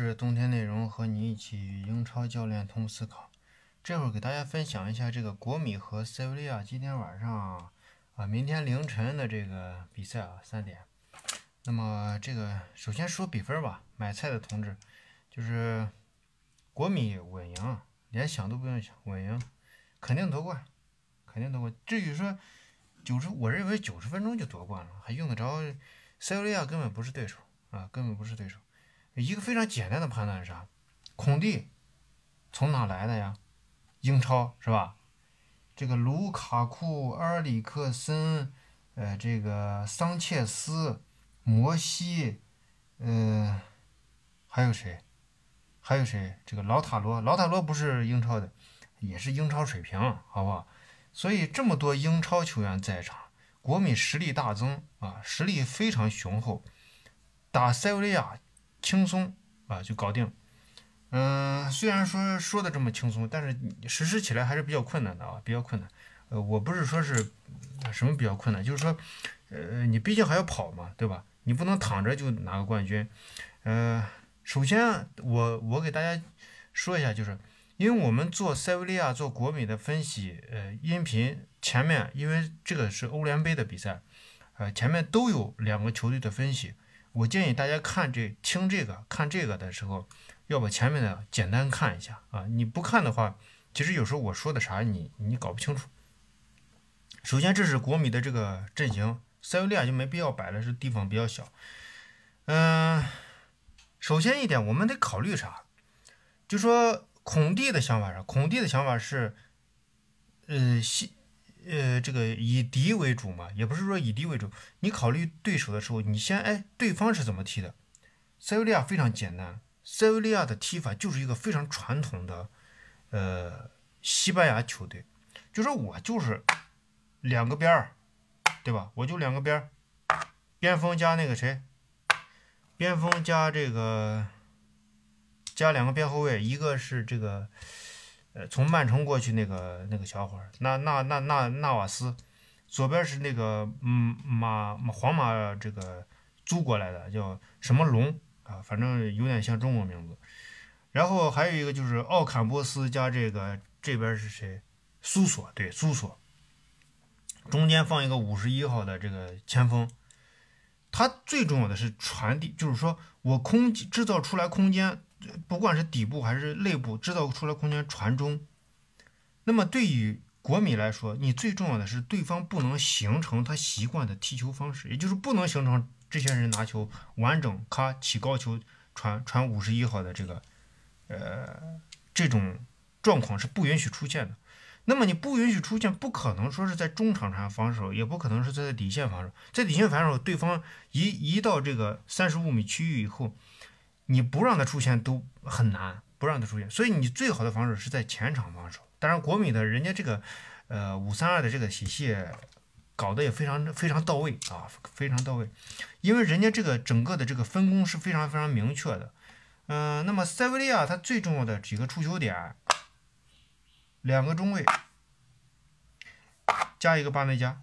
是冬天内容，和你一起与英超教练同思考。这会儿给大家分享一下这个国米和塞维利亚今天晚上啊，明天凌晨的这个比赛啊，三点。那么这个首先说比分吧，买菜的同志就是国米稳赢，连想都不用想，稳赢，肯定夺冠，肯定夺冠。至于说九十，我认为九十分钟就夺冠了，还用得着？塞维利亚根本不是对手啊，根本不是对手。一个非常简单的判断是啥？孔蒂从哪来的呀？英超是吧？这个卢卡库、阿尔里克森，呃，这个桑切斯、摩西，呃，还有谁？还有谁？这个老塔罗，老塔罗不是英超的，也是英超水平，好不好？所以这么多英超球员在场，国米实力大增啊，实力非常雄厚，打塞维利亚。轻松啊，就搞定。嗯，虽然说说的这么轻松，但是实施起来还是比较困难的啊，比较困难。呃，我不是说是什么比较困难，就是说，呃，你毕竟还要跑嘛，对吧？你不能躺着就拿个冠军。呃，首先我我给大家说一下，就是因为我们做塞维利亚做国米的分析，呃，音频前面因为这个是欧联杯的比赛，呃，前面都有两个球队的分析。我建议大家看这听这个看这个的时候，要把前面的简单看一下啊！你不看的话，其实有时候我说的啥你你搞不清楚。首先，这是国米的这个阵型，塞维利亚就没必要摆了，是地方比较小。嗯，首先一点，我们得考虑啥？就说孔蒂的想法是，孔蒂的想法是，呃，西。呃，这个以敌为主嘛，也不是说以敌为主。你考虑对手的时候，你先哎，对方是怎么踢的？塞维利亚非常简单，塞维利亚的踢法就是一个非常传统的，呃，西班牙球队，就说我就是两个边儿，对吧？我就两个边儿，边锋加那个谁，边锋加这个加两个边后卫，一个是这个。从曼城过去那个那个小伙儿，那那那那纳瓦斯，左边是那个嗯马皇马这个租过来的，叫什么龙啊？反正有点像中国名字。然后还有一个就是奥坎波斯加这个这边是谁？苏索对苏索，中间放一个五十一号的这个前锋，他最重要的是传递，就是说我空制造出来空间。不管是底部还是内部制造出来空间传中，那么对于国米来说，你最重要的是对方不能形成他习惯的踢球方式，也就是不能形成这些人拿球完整咔起高球传传五十一号的这个呃这种状况是不允许出现的。那么你不允许出现，不可能说是在中场上防守，也不可能是在底线防守，在底线防守，对方一一到这个三十五米区域以后。你不让他出现都很难，不让他出现，所以你最好的防守是在前场防守。当然，国米的人家这个，呃，五三二的这个体系搞得也非常非常到位啊，非常到位。因为人家这个整个的这个分工是非常非常明确的。嗯，那么塞维利亚它最重要的几个出球点，两个中卫加一个巴内加，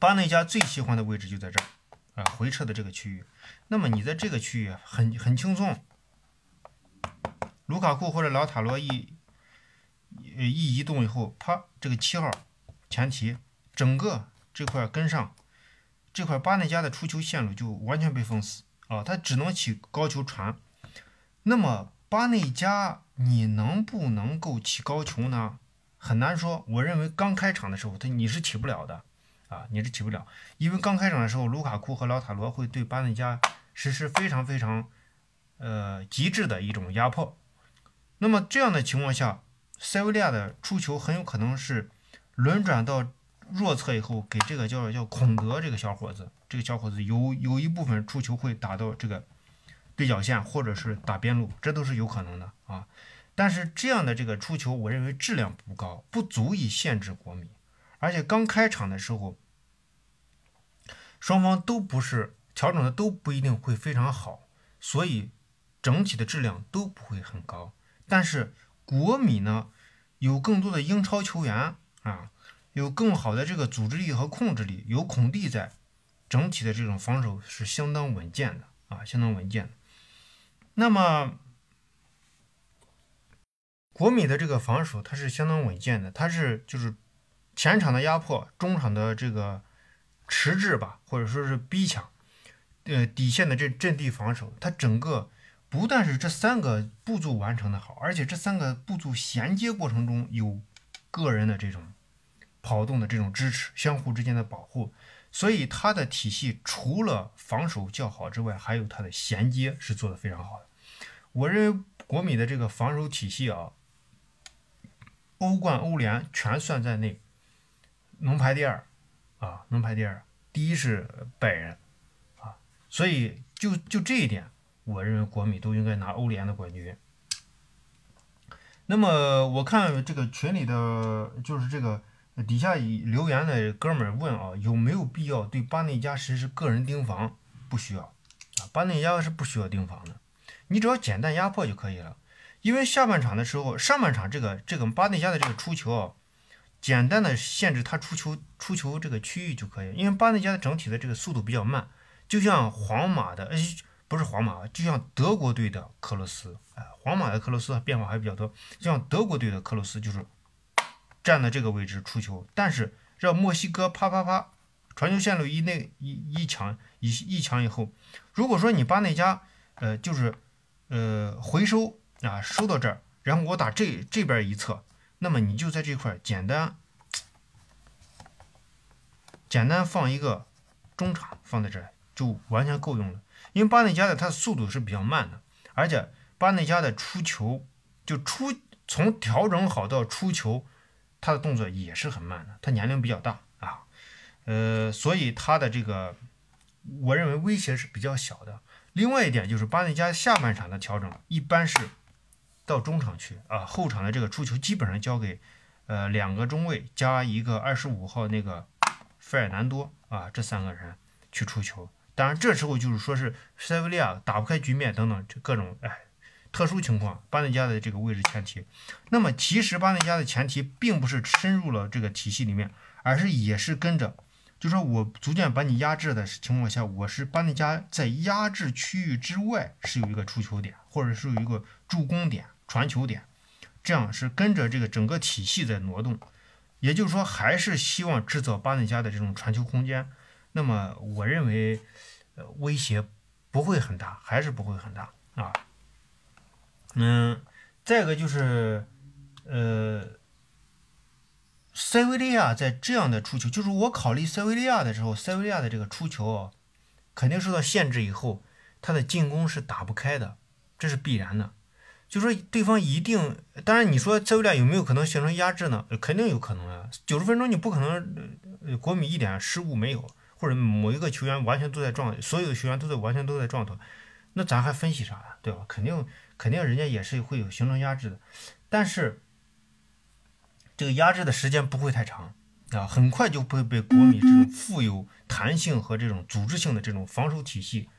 巴内加最喜欢的位置就在这儿。啊，回撤的这个区域，那么你在这个区域很很轻松，卢卡库或者老塔罗一一移动以后，啪，这个七号前提整个这块跟上，这块巴内加的出球线路就完全被封死啊，他只能起高球传。那么巴内加你能不能够起高球呢？很难说，我认为刚开场的时候他你是起不了的。啊，你是起不了，因为刚开场的时候，卢卡库和老塔罗会对巴内加实施非常非常，呃，极致的一种压迫。那么这样的情况下，塞维利亚的出球很有可能是轮转到弱侧以后，给这个叫叫孔德这个小伙子，这个小伙子有有一部分出球会打到这个对角线，或者是打边路，这都是有可能的啊。但是这样的这个出球，我认为质量不高，不足以限制国米。而且刚开场的时候，双方都不是调整的都不一定会非常好，所以整体的质量都不会很高。但是国米呢，有更多的英超球员啊，有更好的这个组织力和控制力，有孔蒂在，整体的这种防守是相当稳健的啊，相当稳健的。那么国米的这个防守它是相当稳健的，它是就是前场的压迫，中场的这个迟滞吧，或者说是逼抢，呃底线的这阵地防守，它整个不但是这三个步骤完成的好，而且这三个步骤衔接过程中有个人的这种跑动的这种支持，相互之间的保护，所以它的体系除了防守较好之外，还有它的衔接是做的非常好的。我认为国米的这个防守体系啊。欧冠、欧联全算在内，能排第二，啊，能排第二。第一是拜仁，啊，所以就就这一点，我认为国米都应该拿欧联的冠军。那么我看这个群里的，就是这个底下留言的哥们问啊，有没有必要对巴内加实施个人盯防？不需要，啊，巴内加是不需要盯防的，你只要简单压迫就可以了。因为下半场的时候，上半场这个这个巴内加的这个出球啊，简单的限制他出球出球这个区域就可以。因为巴内加的整体的这个速度比较慢，就像皇马的，呃，不是皇马，就像德国队的克罗斯，哎，皇马的克罗斯变化还比较多，像德国队的克罗斯就是站在这个位置出球，但是让墨西哥啪啪啪传球线路一内一一抢一一抢以后，如果说你巴内加，呃，就是呃回收。啊，收到这儿，然后我打这这边一侧，那么你就在这块简单简单放一个中场放在这，就完全够用了。因为巴内加的他的速度是比较慢的，而且巴内加的出球就出从调整好到出球，他的动作也是很慢的。他年龄比较大啊，呃，所以他的这个我认为威胁是比较小的。另外一点就是巴内加下半场的调整一般是。到中场去啊，后场的这个出球基本上交给呃两个中卫加一个二十五号那个费尔南多啊，这三个人去出球。当然这时候就是说是塞维利亚打不开局面等等这各种哎特殊情况，巴内加的这个位置前提。那么其实巴内加的前提并不是深入了这个体系里面，而是也是跟着，就说我逐渐把你压制的情况下，我是巴内加在压制区域之外是有一个出球点，或者是有一个助攻点。传球点，这样是跟着这个整个体系在挪动，也就是说，还是希望制造巴内加的这种传球空间。那么，我认为，威胁不会很大，还是不会很大啊。嗯，再一个就是，呃，塞维利亚在这样的出球，就是我考虑塞维利亚的时候，塞维利亚的这个出球肯定受到限制以后，他的进攻是打不开的，这是必然的。就说对方一定，当然你说塞维利亚有没有可能形成压制呢？肯定有可能啊！九十分钟你不可能，国米一点失误没有，或者某一个球员完全都在状，所有的球员都在完全都在状态，那咱还分析啥呀？对吧？肯定肯定人家也是会有形成压制的，但是这个压制的时间不会太长啊，很快就会被国米这种富有弹性和这种组织性的这种防守体系。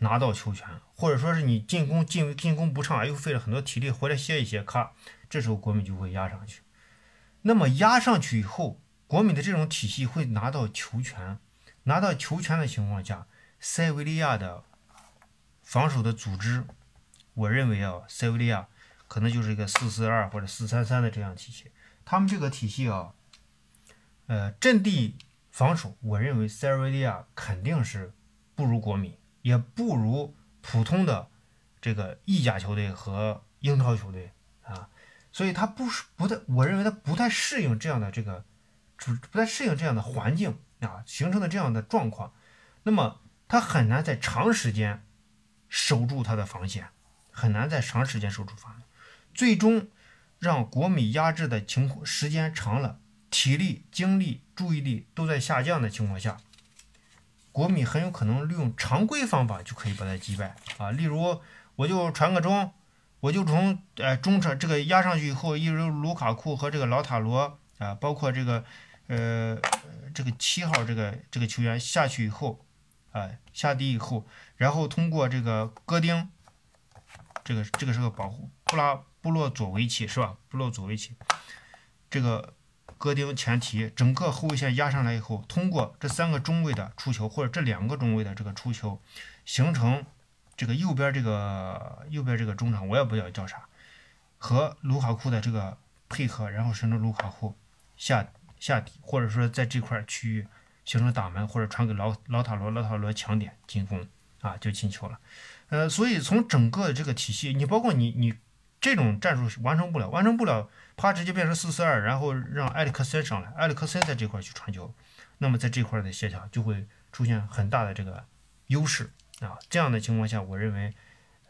拿到球权，或者说是你进攻进进攻不畅，又费了很多体力回来歇一歇，咔，这时候国米就会压上去。那么压上去以后，国米的这种体系会拿到球权，拿到球权的情况下，塞维利亚的防守的组织，我认为啊，塞维利亚可能就是一个四四二或者四三三的这样体系。他们这个体系啊，呃，阵地防守，我认为塞维利亚肯定是不如国米。也不如普通的这个意甲球队和英超球队啊，所以他不是不太，我认为他不太适应这样的这个，不不太适应这样的环境啊，形成的这样的状况，那么他很难在长时间守住他的防线，很难在长时间守住防线，最终让国米压制的情况时间长了，体力、精力、注意力都在下降的情况下。国米很有可能利用常规方法就可以把他击败啊，例如我就传个中，我就从呃中场这个压上去以后，一如卢卡库和这个老塔罗啊，包括这个呃这个七号这个这个球员下去以后啊下地以后，然后通过这个戈丁，这个这个是个保护布拉布洛佐维奇是吧？布洛佐维奇这个。戈丁前提，整个后卫线压上来以后，通过这三个中卫的出球，或者这两个中卫的这个出球，形成这个右边这个右边这个中场我也不知道叫啥，和卢卡库的这个配合，然后形成卢卡库下下底，或者说在这块区域形成打门，或者传给老老塔罗，老塔罗抢点进攻啊，就进球了。呃，所以从整个这个体系，你包括你你这种战术完成不了，完成不了，啪直接变成四四二，然后让埃里克森上来，埃里克森在这块去传球，那么在这块的协调就会出现很大的这个优势啊。这样的情况下，我认为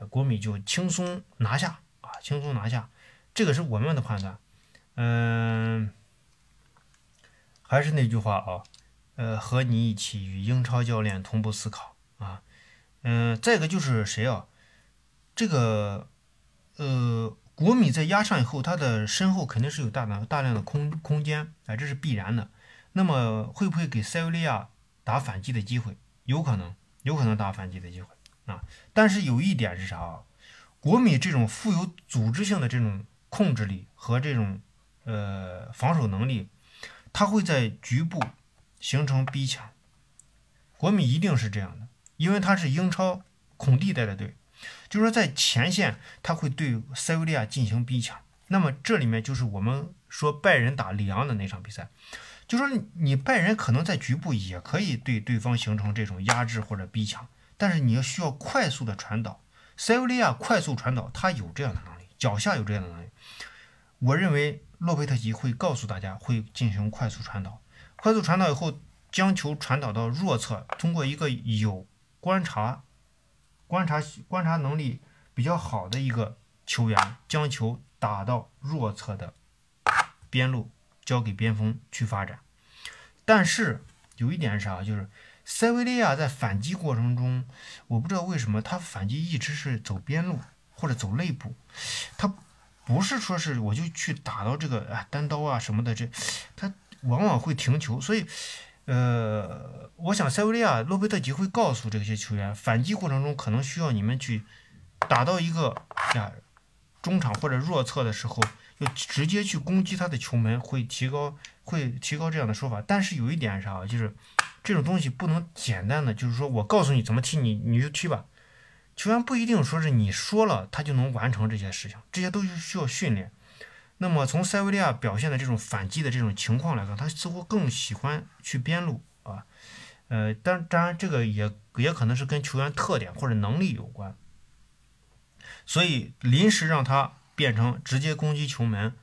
国米就轻松拿下啊，轻松拿下，这个是我们的判断。嗯，还是那句话啊，呃，和你一起与英超教练同步思考啊。嗯，再一个就是谁啊？这个呃，国米在压上以后，他的身后肯定是有大量大量的空空间，哎，这是必然的。那么会不会给塞维利亚打反击的机会？有可能，有可能打反击的机会啊。但是有一点是啥啊？国米这种富有组织性的这种控制力和这种呃防守能力，它会在局部形成逼抢。国米一定是这样的。因为他是英超孔蒂带的队，就是说在前线他会对塞维利亚进行逼抢。那么这里面就是我们说拜仁打里昂的那场比赛，就说你拜仁可能在局部也可以对对方形成这种压制或者逼抢，但是你要需要快速的传导。塞维利亚快速传导，他有这样的能力，脚下有这样的能力。我认为洛佩特吉会告诉大家会进行快速传导，快速传导以后将球传导到弱侧，通过一个有观察、观察、观察能力比较好的一个球员，将球打到弱侧的边路，交给边锋去发展。但是有一点是啥？就是塞维利亚在反击过程中，我不知道为什么他反击一直是走边路或者走内部，他不是说是我就去打到这个啊单刀啊什么的，这他往往会停球，所以。呃，我想塞维利亚洛佩特吉会告诉这些球员，反击过程中可能需要你们去打到一个呀中场或者弱侧的时候，就直接去攻击他的球门，会提高会提高这样的说法。但是有一点啥，就是这种东西不能简单的，就是说我告诉你怎么踢，你你就踢吧。球员不一定说是你说了他就能完成这些事情，这些都是需要训练。那么从塞维利亚表现的这种反击的这种情况来看，他似乎更喜欢去边路啊，呃，当当然这个也也可能是跟球员特点或者能力有关，所以临时让他变成直接攻击球门，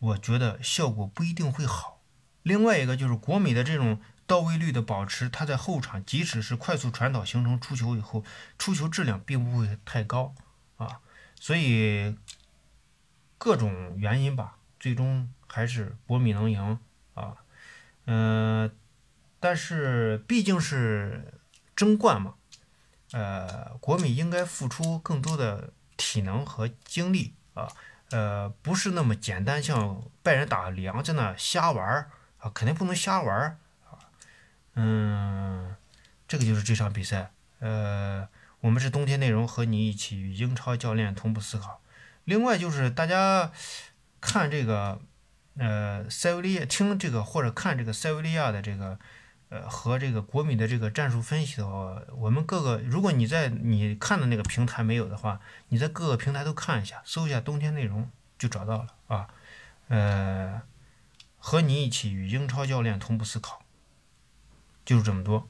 我觉得效果不一定会好。另外一个就是国米的这种到位率的保持，他在后场即使是快速传导形成出球以后，出球质量并不会太高啊，所以。各种原因吧，最终还是国米能赢啊，嗯，但是毕竟是争冠嘛，呃，国米应该付出更多的体能和精力啊，呃，不是那么简单，像拜仁打里昂在那瞎玩儿啊，肯定不能瞎玩儿啊，嗯，这个就是这场比赛，呃，我们是冬天内容和你一起与英超教练同步思考。另外就是大家看这个，呃，塞维利亚听这个或者看这个塞维利亚的这个，呃，和这个国米的这个战术分析的话，我们各个如果你在你看的那个平台没有的话，你在各个平台都看一下，搜一下冬天内容就找到了啊。呃，和你一起与英超教练同步思考，就是这么多。